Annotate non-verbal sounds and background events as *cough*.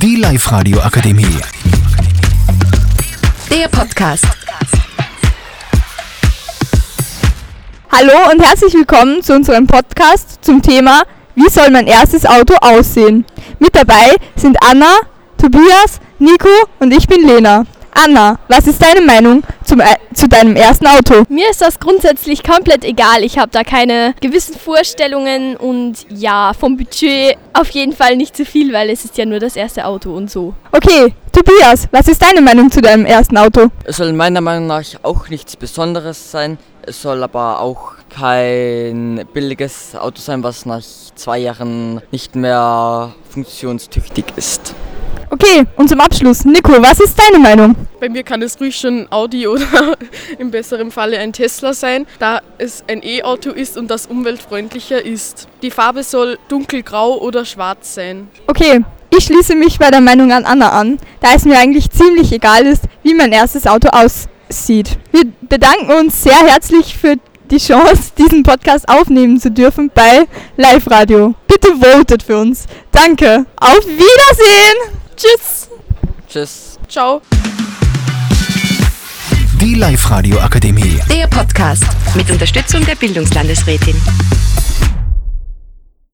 Die Live-Radio Akademie. Der Podcast. Hallo und herzlich willkommen zu unserem Podcast zum Thema Wie soll mein erstes Auto aussehen? Mit dabei sind Anna, Tobias, Nico und ich bin Lena. Anna, was ist deine Meinung zum, äh, zu deinem ersten Auto? Mir ist das grundsätzlich komplett egal. Ich habe da keine gewissen Vorstellungen und ja, vom Budget auf jeden Fall nicht zu viel, weil es ist ja nur das erste Auto und so. Okay, Tobias, was ist deine Meinung zu deinem ersten Auto? Es soll meiner Meinung nach auch nichts Besonderes sein. Es soll aber auch kein billiges Auto sein, was nach zwei Jahren nicht mehr funktionstüchtig ist. Okay, und zum Abschluss, Nico, was ist deine Meinung? Bei mir kann es ruhig schon ein Audi oder *laughs* im besseren Falle ein Tesla sein, da es ein E-Auto ist und das umweltfreundlicher ist. Die Farbe soll dunkelgrau oder schwarz sein. Okay, ich schließe mich bei der Meinung an Anna an, da es mir eigentlich ziemlich egal ist, wie mein erstes Auto aussieht. Wir bedanken uns sehr herzlich für die Chance, *laughs* diesen Podcast aufnehmen zu dürfen bei Live Radio. Bitte votet für uns. Danke. Auf Wiedersehen. Tschüss. Tschüss. Ciao. Die Live-Radio Akademie. Der Podcast mit Unterstützung der Bildungslandesrätin.